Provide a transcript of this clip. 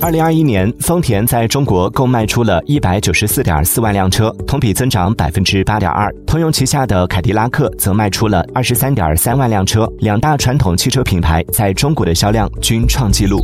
二零二一年丰田在中国共卖出了一百九十四点四万辆车同比增长百分之八点二。通用旗下的凯迪拉克则卖出了二十三点三万辆车两大传统汽车品牌在中国的销量均创纪录。